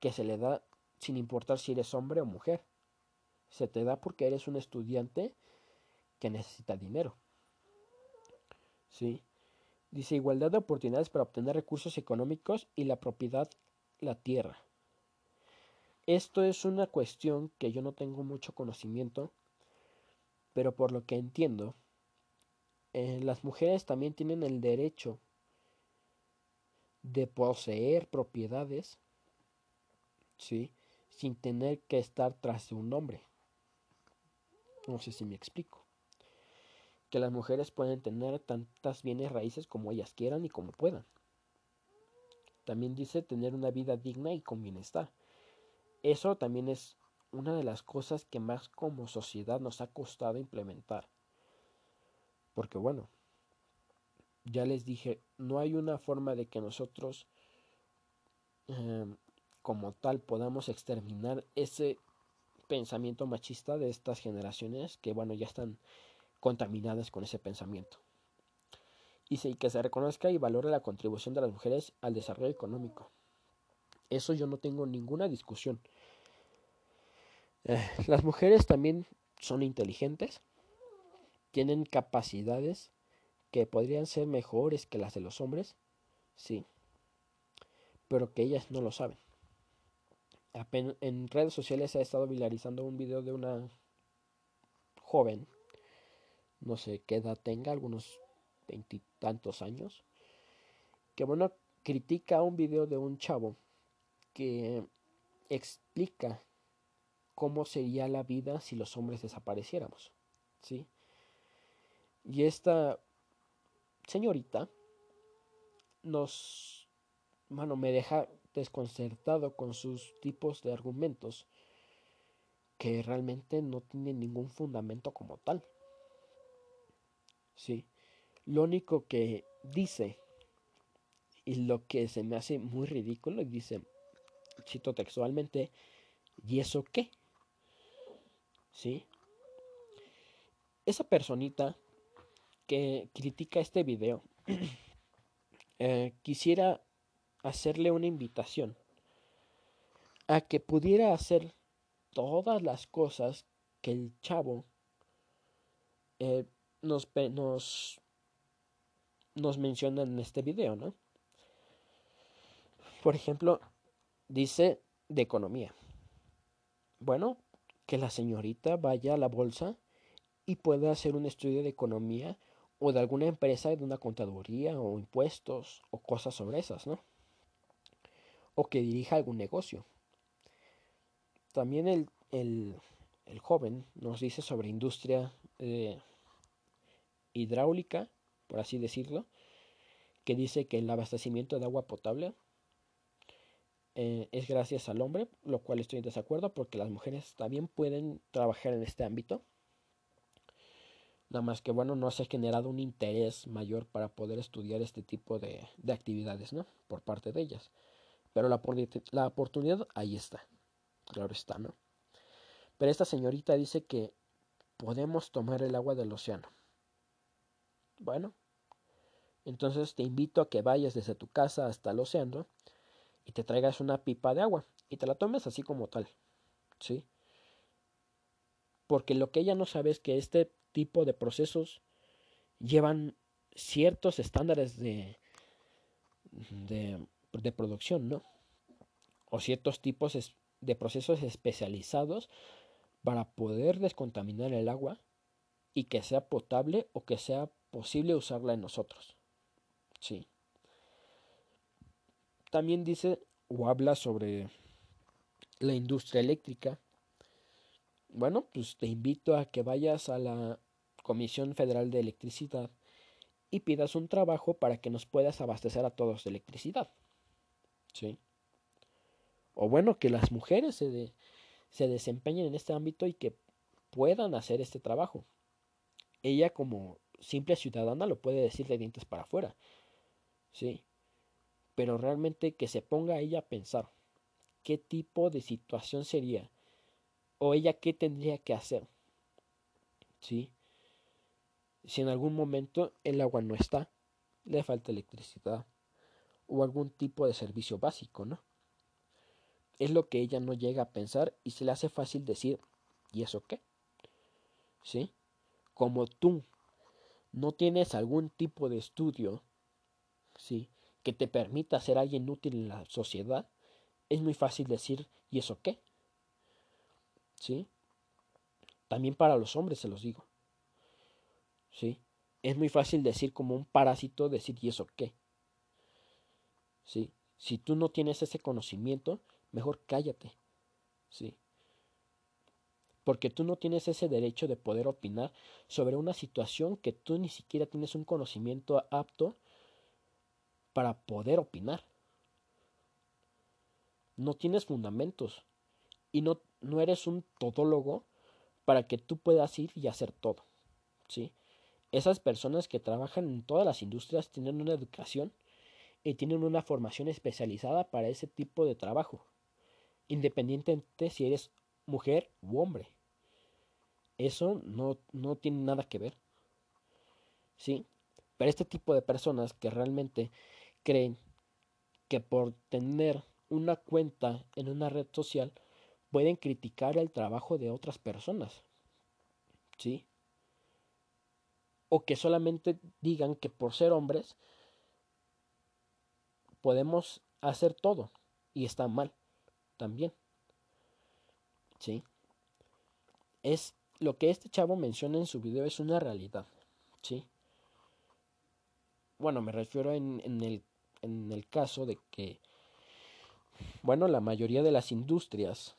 que se le da sin importar si eres hombre o mujer. Se te da porque eres un estudiante que necesita dinero. ¿Sí? Dice igualdad de oportunidades para obtener recursos económicos y la propiedad, la tierra. Esto es una cuestión que yo no tengo mucho conocimiento, pero por lo que entiendo, eh, las mujeres también tienen el derecho de poseer propiedades, ¿sí? Sin tener que estar tras de un hombre. No sé si me explico. Que las mujeres pueden tener tantas bienes raíces como ellas quieran y como puedan. También dice tener una vida digna y con bienestar. Eso también es una de las cosas que más como sociedad nos ha costado implementar. Porque bueno, ya les dije, no hay una forma de que nosotros em, como tal podamos exterminar ese pensamiento machista de estas generaciones que bueno ya están contaminadas con ese pensamiento. Y que se reconozca y valore la contribución de las mujeres al desarrollo económico. Eso yo no tengo ninguna discusión. Eh, las mujeres también son inteligentes, tienen capacidades que podrían ser mejores que las de los hombres, sí, pero que ellas no lo saben. en redes sociales se ha estado viralizando un video de una joven, no sé qué edad tenga, algunos veintitantos años, que bueno, critica un video de un chavo que explica cómo sería la vida si los hombres desapareciéramos, ¿sí? Y esta señorita nos, bueno, me deja desconcertado con sus tipos de argumentos que realmente no tienen ningún fundamento como tal. Sí, lo único que dice y lo que se me hace muy ridículo, dice, cito textualmente, ¿y eso qué? ¿Sí? Esa personita que critica este video eh, quisiera hacerle una invitación a que pudiera hacer todas las cosas que el chavo eh, nos, nos, nos menciona en este video, ¿no? Por ejemplo, dice de economía. Bueno, que la señorita vaya a la bolsa y pueda hacer un estudio de economía o de alguna empresa de una contaduría o impuestos o cosas sobre esas, ¿no? O que dirija algún negocio. También el, el, el joven nos dice sobre industria eh, hidráulica, por así decirlo, que dice que el abastecimiento de agua potable eh, es gracias al hombre, lo cual estoy en desacuerdo porque las mujeres también pueden trabajar en este ámbito. Nada más que bueno, no se ha generado un interés mayor para poder estudiar este tipo de, de actividades, ¿no? Por parte de ellas. Pero la, la oportunidad ahí está. Claro está, ¿no? Pero esta señorita dice que podemos tomar el agua del océano. Bueno, entonces te invito a que vayas desde tu casa hasta el océano y te traigas una pipa de agua y te la tomes así como tal. ¿Sí? Porque lo que ella no sabe es que este tipo de procesos llevan ciertos estándares de, de, producción, ¿no? O ciertos tipos de procesos especializados para poder descontaminar el agua y que sea potable o que sea posible usarla en nosotros. Sí. También dice o habla sobre la industria eléctrica. Bueno, pues te invito a que vayas a la Comisión Federal de Electricidad y pidas un trabajo para que nos puedas abastecer a todos de electricidad. ¿Sí? O bueno, que las mujeres se, se desempeñen en este ámbito y que puedan hacer este trabajo. Ella como simple ciudadana lo puede decir de dientes para afuera. ¿Sí? Pero realmente que se ponga ella a pensar qué tipo de situación sería o ella qué tendría que hacer. ¿Sí? Si en algún momento el agua no está, le falta electricidad o algún tipo de servicio básico, ¿no? Es lo que ella no llega a pensar y se le hace fácil decir, ¿y eso qué? ¿Sí? Como tú no tienes algún tipo de estudio, ¿sí? Que te permita ser alguien útil en la sociedad, es muy fácil decir, ¿y eso qué? ¿Sí? También para los hombres se los digo. ¿Sí? Es muy fácil decir como un parásito, decir, ¿y eso qué? ¿Sí? Si tú no tienes ese conocimiento, mejor cállate. ¿Sí? Porque tú no tienes ese derecho de poder opinar sobre una situación que tú ni siquiera tienes un conocimiento apto para poder opinar. No tienes fundamentos y no, no eres un todólogo para que tú puedas ir y hacer todo. ¿Sí? Esas personas que trabajan en todas las industrias tienen una educación y tienen una formación especializada para ese tipo de trabajo independientemente si eres mujer u hombre. Eso no, no tiene nada que ver. ¿Sí? Pero este tipo de personas que realmente creen que por tener una cuenta en una red social pueden criticar el trabajo de otras personas. ¿Sí? O que solamente digan que por ser hombres podemos hacer todo y está mal también. ¿Sí? Es lo que este chavo menciona en su video es una realidad. ¿Sí? Bueno, me refiero en, en, el, en el caso de que, bueno, la mayoría de las industrias,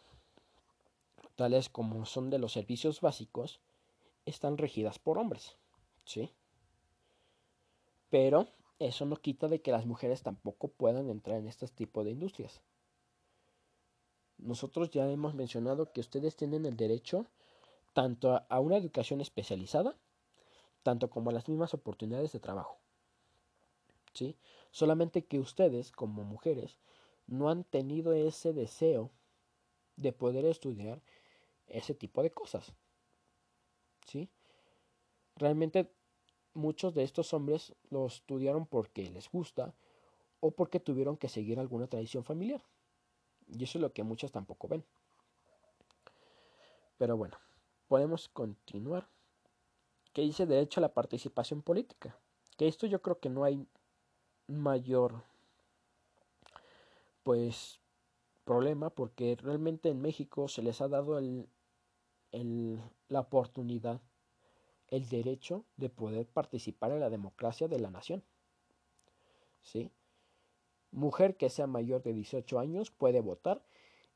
tales como son de los servicios básicos, están regidas por hombres. ¿Sí? Pero eso no quita de que las mujeres tampoco puedan entrar en este tipo de industrias. Nosotros ya hemos mencionado que ustedes tienen el derecho tanto a una educación especializada, tanto como a las mismas oportunidades de trabajo. ¿Sí? Solamente que ustedes, como mujeres, no han tenido ese deseo de poder estudiar ese tipo de cosas. ¿Sí? Realmente muchos de estos hombres lo estudiaron porque les gusta o porque tuvieron que seguir alguna tradición familiar. Y eso es lo que muchos tampoco ven. Pero bueno, podemos continuar. ¿Qué dice derecho a la participación política? Que esto yo creo que no hay mayor pues problema porque realmente en México se les ha dado el, la oportunidad, el derecho de poder participar en la democracia de la nación. ¿Sí? Mujer que sea mayor de 18 años puede votar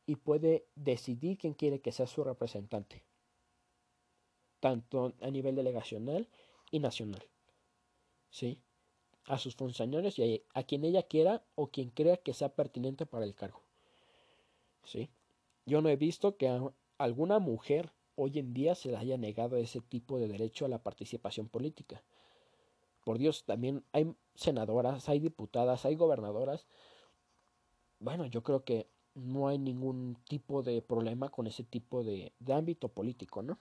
y puede decidir quién quiere que sea su representante, tanto a nivel delegacional y nacional. ¿Sí? A sus funcionarios y a, quien ella quiera o quien crea que sea pertinente para el cargo. ¿Sí? Yo no he visto que a alguna mujer hoy en día se le haya negado ese tipo de derecho a la participación política. Por Dios, también hay senadoras, hay diputadas, hay gobernadoras. Bueno, yo creo que no hay ningún tipo de problema con ese tipo de, de ámbito político, ¿no?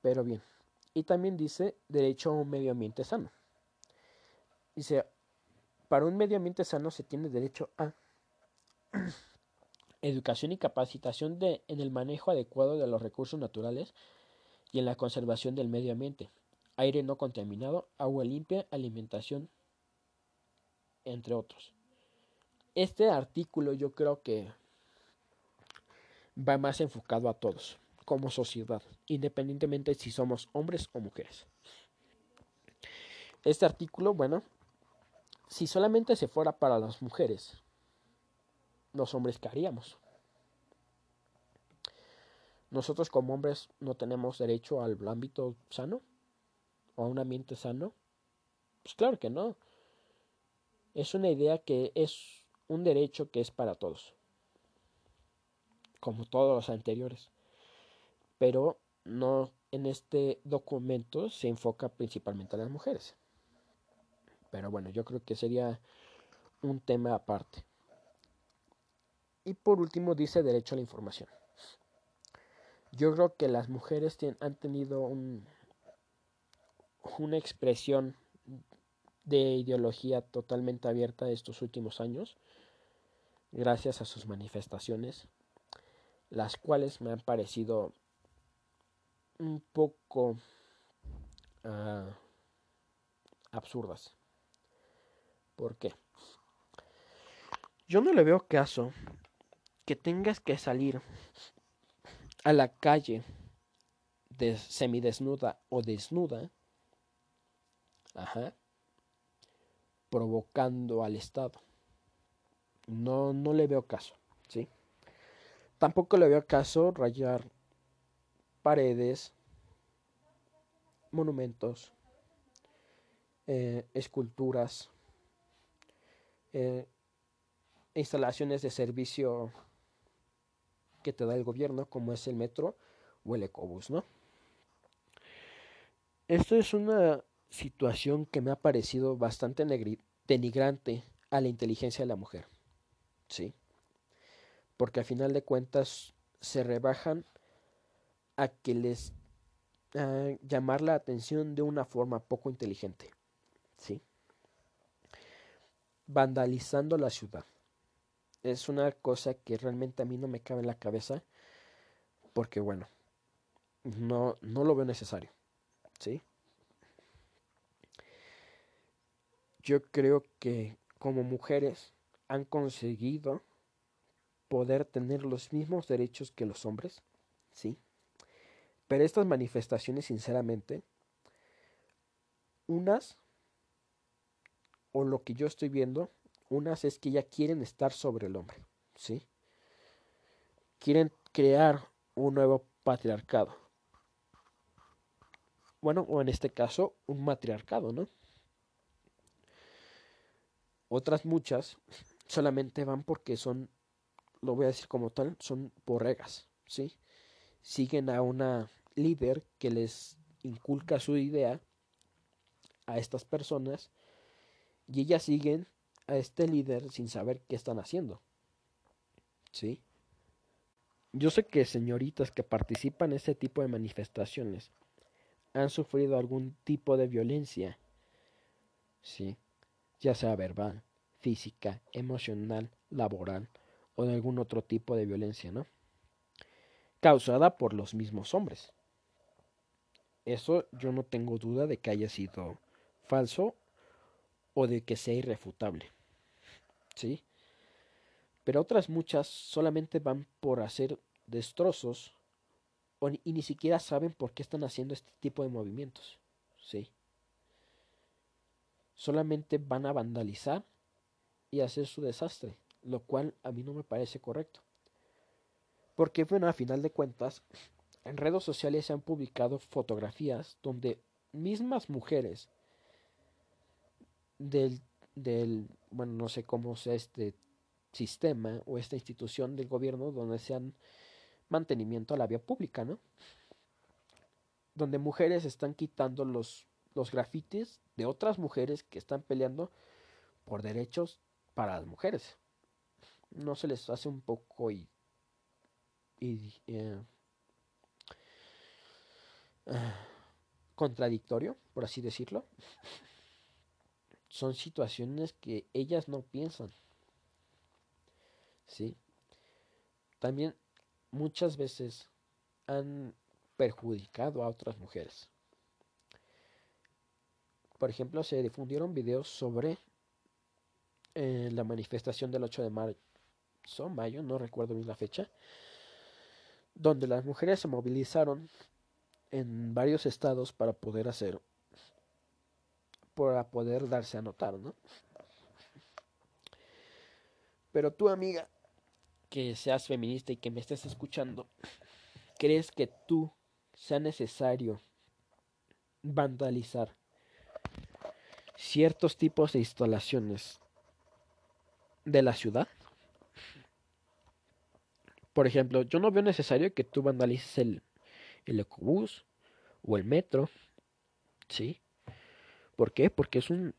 Pero bien, y también dice derecho a un medio ambiente sano. Dice, para un medio ambiente sano se tiene derecho a educación y capacitación de, en el manejo adecuado de los recursos naturales y en la conservación del medio ambiente, aire no contaminado, agua limpia, alimentación, entre otros. Este artículo yo creo que va más enfocado a todos, como sociedad, independientemente si somos hombres o mujeres. Este artículo, bueno, si solamente se fuera para las mujeres, los hombres, ¿qué haríamos? Nosotros como hombres no tenemos derecho al ámbito sano o a un ambiente sano. Pues claro que no. Es una idea que es un derecho que es para todos, como todos los anteriores. Pero no en este documento se enfoca principalmente a las mujeres. Pero bueno, yo creo que sería un tema aparte. Y por último dice derecho a la información. Yo creo que las mujeres han tenido un, una expresión de ideología totalmente abierta estos últimos años, gracias a sus manifestaciones, las cuales me han parecido un poco uh, absurdas. ¿Por qué? Yo no le veo caso que tengas que salir a la calle de semidesnuda o desnuda, ajá, provocando al Estado. No, no le veo caso, ¿sí? Tampoco le veo caso rayar paredes, monumentos, eh, esculturas, eh, instalaciones de servicio que te da el gobierno, como es el metro o el ecobús, ¿no? Esto es una situación que me ha parecido bastante denigrante a la inteligencia de la mujer, ¿sí? Porque al final de cuentas se rebajan a que les llamar la atención de una forma poco inteligente, ¿sí? Vandalizando la ciudad es una cosa que realmente a mí no me cabe en la cabeza porque bueno, no, no lo veo necesario, ¿sí? Yo creo que como mujeres han conseguido poder tener los mismos derechos que los hombres, ¿sí? Pero estas manifestaciones, sinceramente, unas, o lo que yo estoy viendo, unas es que ya quieren estar sobre el hombre, ¿sí? Quieren crear un nuevo patriarcado. Bueno, o en este caso, un matriarcado, ¿no? Otras muchas solamente van porque son, lo voy a decir como tal, son borregas, ¿sí? Siguen a una líder que les inculca su idea a estas personas y ellas siguen a este líder sin saber qué están haciendo. ¿Sí? Yo sé que señoritas que participan en este tipo de manifestaciones han sufrido algún tipo de violencia. Sí, ya sea verbal, física, emocional, laboral o de algún otro tipo de violencia, ¿no? Causada por los mismos hombres. Eso yo no tengo duda de que haya sido falso o de que sea irrefutable. ¿Sí? Pero otras muchas solamente van por hacer destrozos y ni siquiera saben por qué están haciendo este tipo de movimientos. ¿Sí? Solamente van a vandalizar y hacer su desastre, lo cual a mí no me parece correcto. Porque, bueno, a final de cuentas, en redes sociales se han publicado fotografías donde mismas mujeres del, del, bueno, no sé cómo sea este sistema o esta institución del gobierno donde sean mantenimiento a la vía pública, ¿no? Donde mujeres están quitando los, los grafitis de otras mujeres que están peleando por derechos para las mujeres. ¿No se les hace un poco y, y eh, ah, contradictorio, por así decirlo? Son situaciones que ellas no piensan. ¿Sí? También muchas veces han perjudicado a otras mujeres. Por ejemplo, se difundieron videos sobre eh, la manifestación del 8 de marzo, mayo, no recuerdo bien la fecha, donde las mujeres se movilizaron en varios estados para poder hacer, para poder darse a notar, ¿no? Pero tú, amiga, que seas feminista y que me estés escuchando, ¿crees que tú sea necesario vandalizar ciertos tipos de instalaciones de la ciudad? Por ejemplo, yo no veo necesario que tú vandalices el, el ecobús o el metro, ¿sí? ¿Por qué? Porque es un,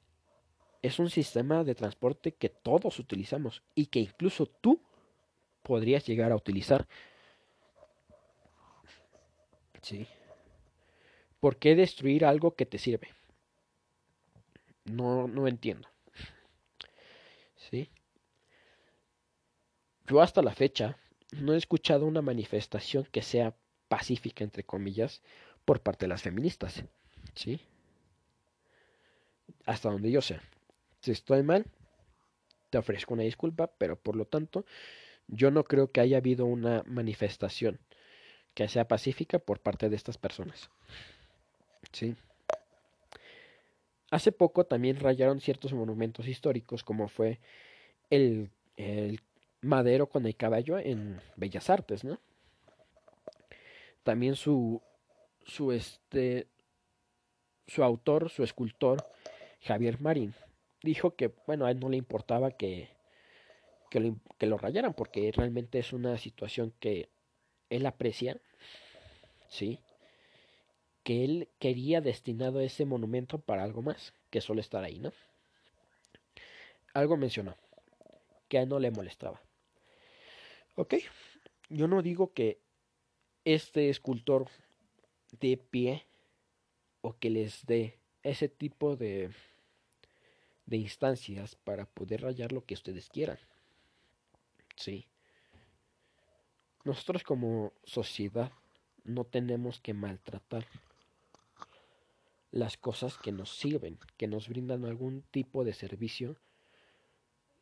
es un sistema de transporte que todos utilizamos y que incluso tú podrías llegar a utilizar. ¿Sí? ¿Por qué destruir algo que te sirve? No, no entiendo. ¿Sí? Yo hasta la fecha no he escuchado una manifestación que sea pacífica, entre comillas, por parte de las feministas. ¿Sí? Hasta donde yo sé. Si estoy mal, te ofrezco una disculpa, pero por lo tanto, yo no creo que haya habido una manifestación que sea pacífica por parte de estas personas. ¿Sí? Hace poco también rayaron ciertos monumentos históricos, como fue el, el madero con el caballo en Bellas Artes, ¿no? También su, su, este, su autor, su escultor, Javier Marín, dijo que, bueno, a él no le importaba que, que, lo, rayaran, porque realmente es una situación que él aprecia, ¿sí? Que él quería destinado ese monumento para algo más, que solo estar ahí, ¿no? Algo mencionó, que a él no le molestaba. Ok, yo no digo que este escultor de pie o que les dé ese tipo de, de instancias para poder rayar lo que ustedes quieran. Sí. Nosotros como sociedad no tenemos que maltratar las cosas que nos sirven, que nos brindan algún tipo de servicio.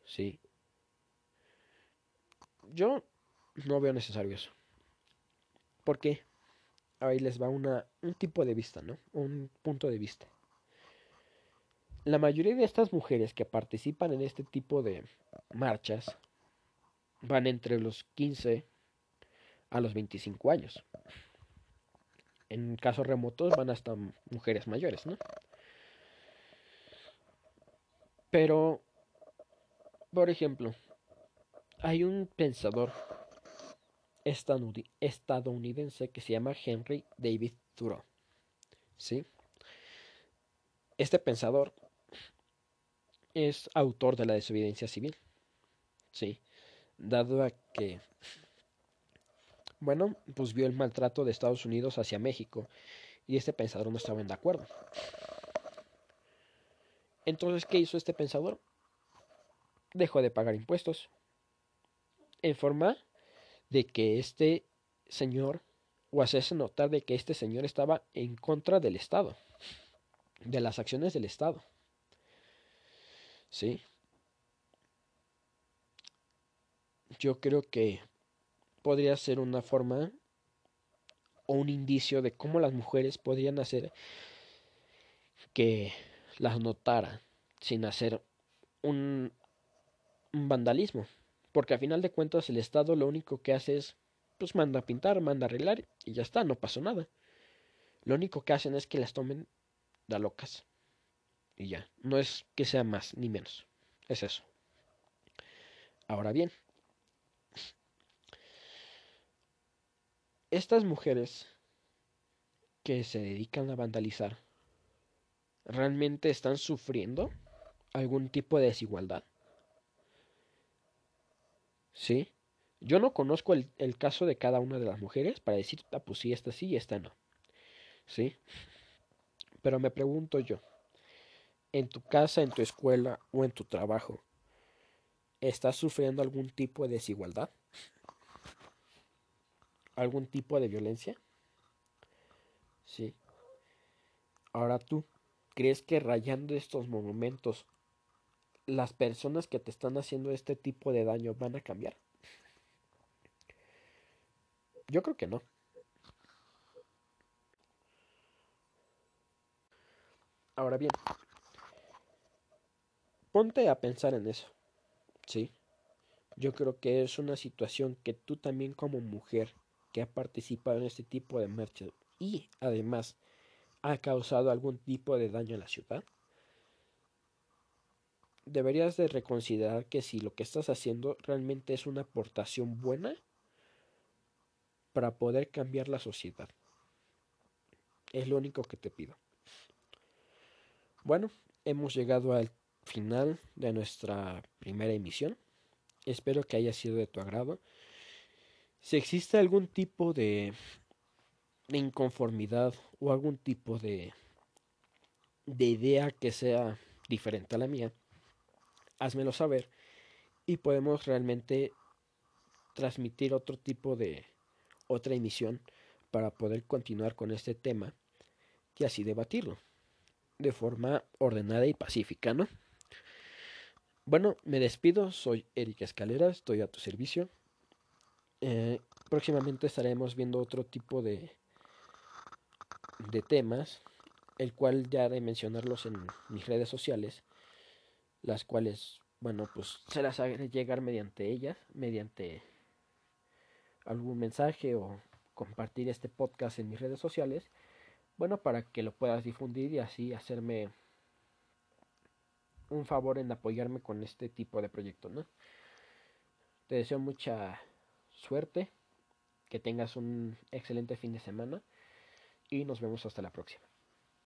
Sí, yo no veo necesario eso. ¿Por qué? Ahí les va una, un tipo de vista, ¿no? Un punto de vista. La mayoría de estas mujeres que participan en este tipo de marchas van entre los 15 a los 25 años. En casos remotos van hasta mujeres mayores, ¿no? Pero, por ejemplo, hay un pensador estadounidense que se llama Henry David Thoreau. ¿Sí? Este pensador es autor de la desobediencia civil. Sí. Dado a que, bueno, pues vio el maltrato de Estados Unidos hacia México y este pensador no estaba de acuerdo. Entonces, ¿qué hizo este pensador? Dejó de pagar impuestos en forma de que este señor, o hacerse notar de que este señor estaba en contra del Estado, de las acciones del Estado. ¿Sí? Yo creo que podría ser una forma o un indicio de cómo las mujeres podrían hacer que las notara sin hacer un, vandalismo. Porque a final de cuentas el Estado lo único que hace es, pues manda a pintar, manda a arreglar y ya está, no pasó nada. Lo único que hacen es que las tomen da locas. Y ya, no es que sea más ni menos. Es eso. Ahora bien, estas mujeres que se dedican a vandalizar, ¿realmente están sufriendo algún tipo de desigualdad? ¿Sí? Yo no conozco el, caso de cada una de las mujeres para decir, ah, pues sí, esta sí y esta no. ¿Sí? Pero me pregunto yo, en tu casa, en tu escuela o en tu trabajo, ¿estás sufriendo algún tipo de desigualdad? ¿Algún tipo de violencia? Sí. Ahora tú, ¿crees que rayando estos monumentos las personas que te están haciendo este tipo de daño van a cambiar. Yo creo que no. Ahora bien, ponte a pensar en eso. ¿Sí? Yo creo que es una situación que tú también como mujer que ha participado en este tipo de marchas y además ha causado algún tipo de daño a la ciudad, deberías de reconsiderar que si lo que estás haciendo realmente es una aportación buena para poder cambiar la sociedad. Es lo único que te pido. Bueno, hemos llegado al final de nuestra primera emisión. Espero que haya sido de tu agrado. Si existe algún tipo de, inconformidad o algún tipo de, de idea que sea diferente a la mía, házmelo saber y podemos realmente transmitir otro tipo de otra emisión para poder continuar con este tema y así debatirlo de forma ordenada y pacífica, ¿no? Bueno, me despido, soy Eric Escalera, estoy a tu servicio. Eh, próximamente estaremos viendo otro tipo de, de temas, el cual ya de mencionarlos en mis redes sociales, las cuales, bueno, pues se las haré llegar mediante ellas, mediante algún mensaje o compartir este podcast en mis redes sociales, bueno, para que lo puedas difundir y así hacerme un favor en apoyarme con este tipo de proyecto, ¿no? Te deseo mucha suerte, que tengas un excelente fin de semana y nos vemos hasta la próxima.